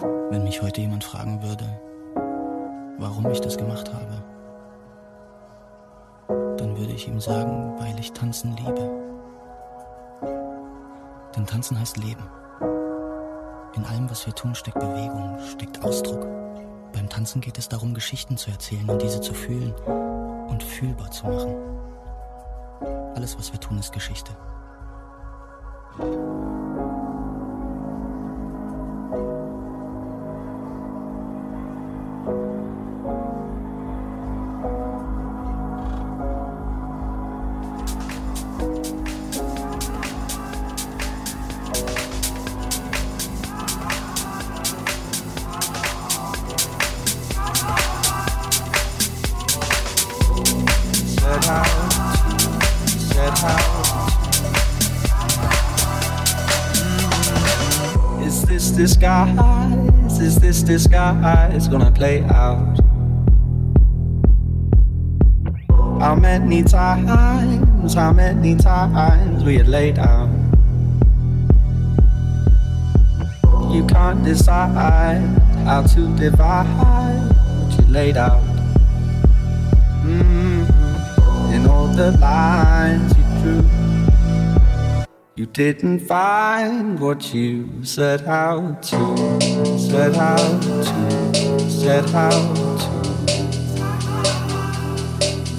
Wenn mich heute jemand fragen würde, warum ich das gemacht habe, dann würde ich ihm sagen, weil ich tanzen liebe. Denn tanzen heißt Leben. In allem, was wir tun, steckt Bewegung, steckt Ausdruck. Beim Tanzen geht es darum, Geschichten zu erzählen und diese zu fühlen und fühlbar zu machen. Alles, was wir tun, ist Geschichte. Didn't find what you set out to, set out to, set out to,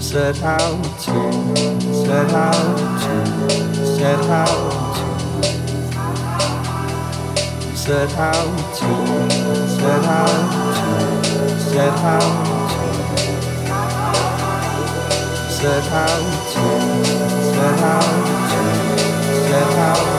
set out to, set out to, set out to, set out to, set out to, set out to, set out to, set out let out.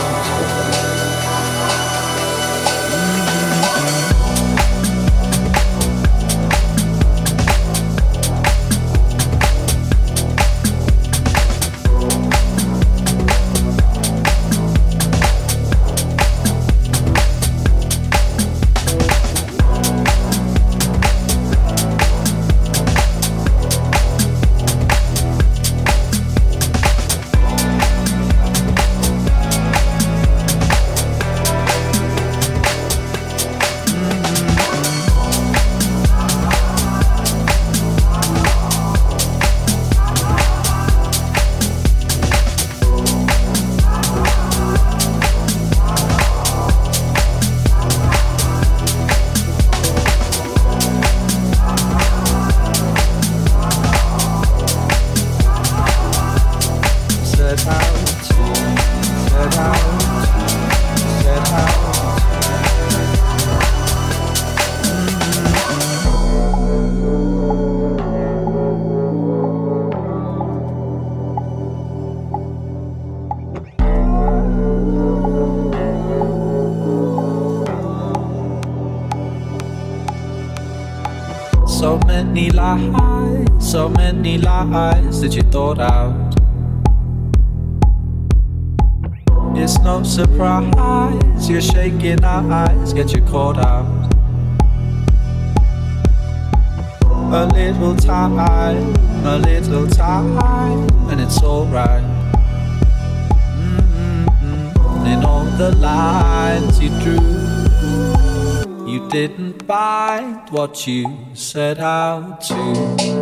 You set out to,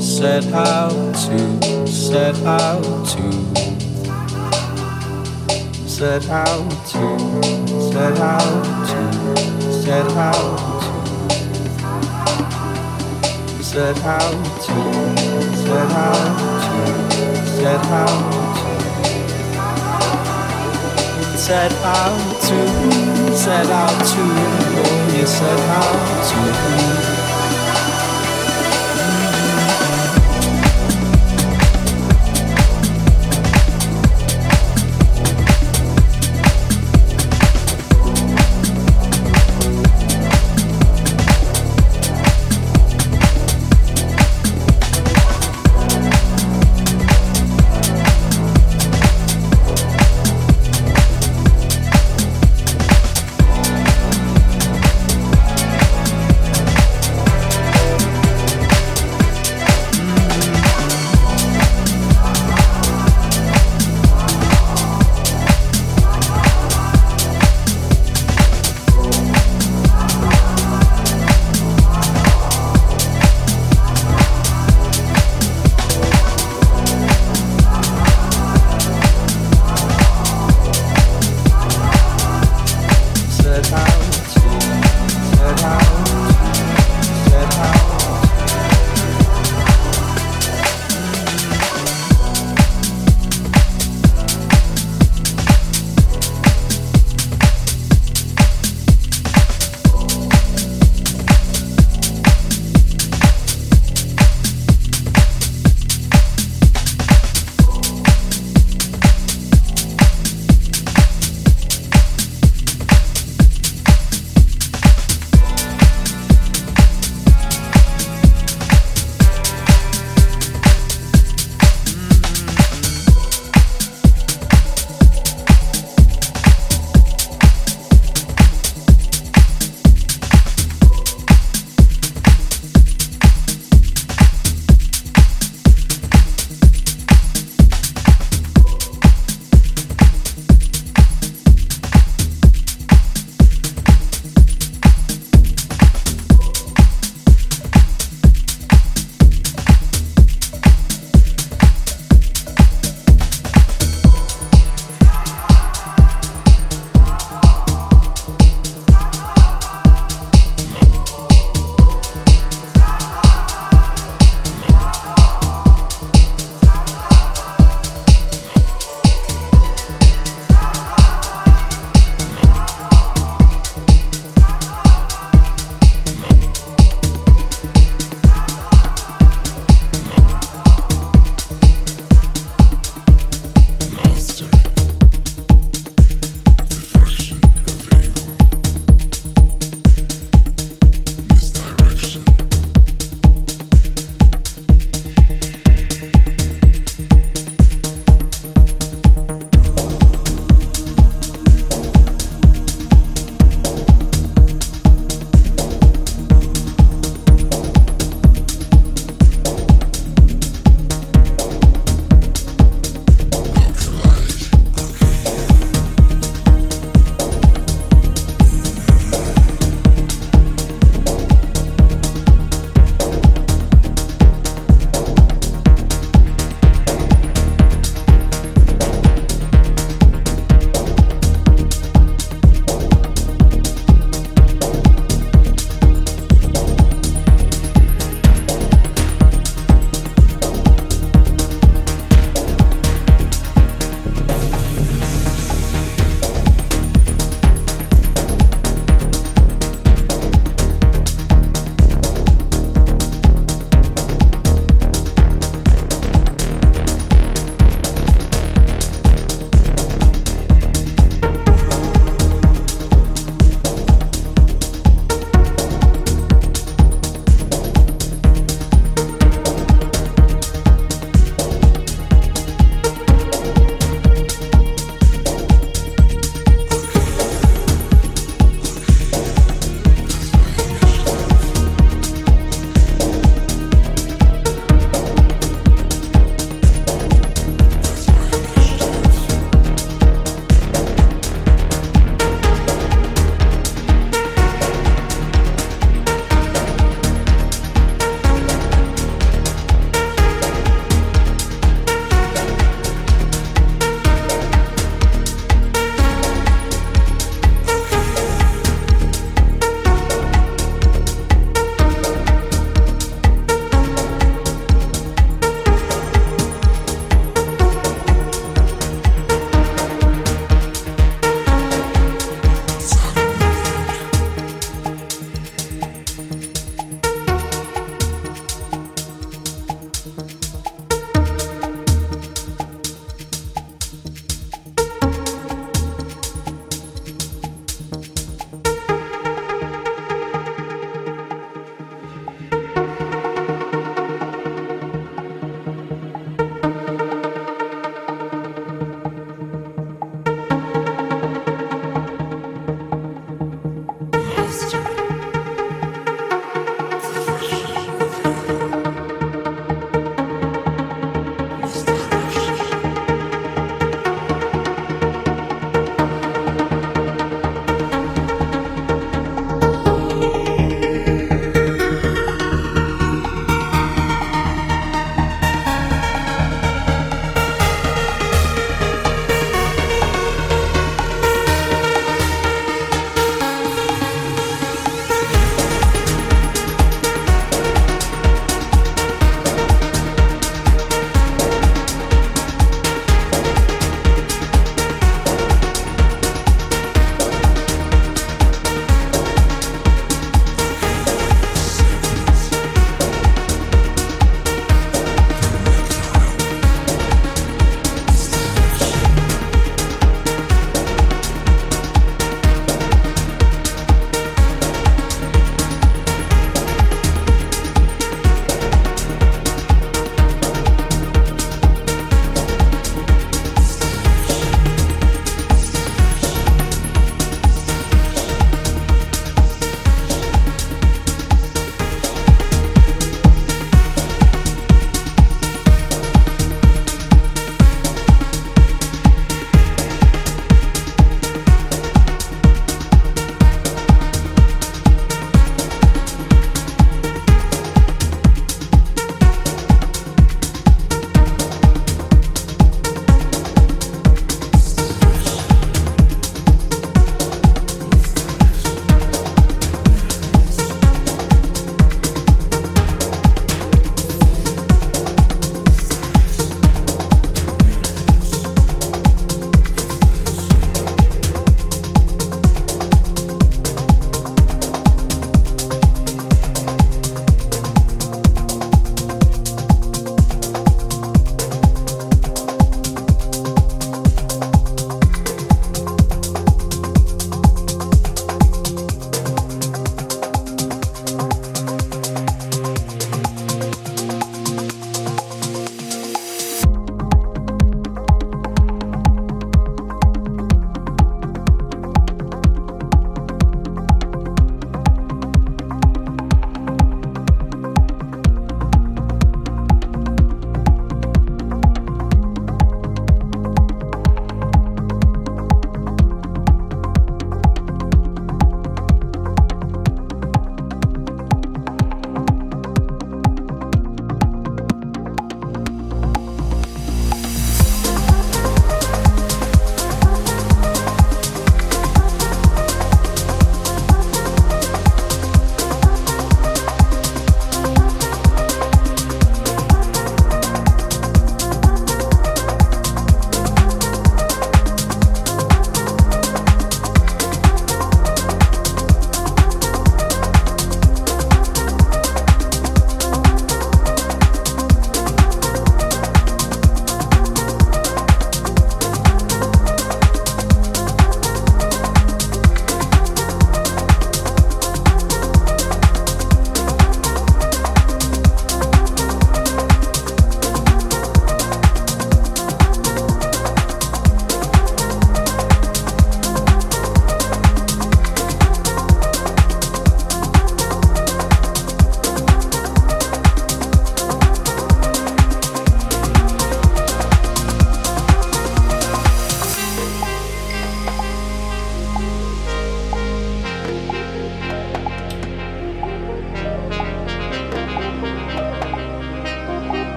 set out to, set out to, set out to, set out to, set out to, set out to, set out to, set out set out to, set out to, oh, set out to.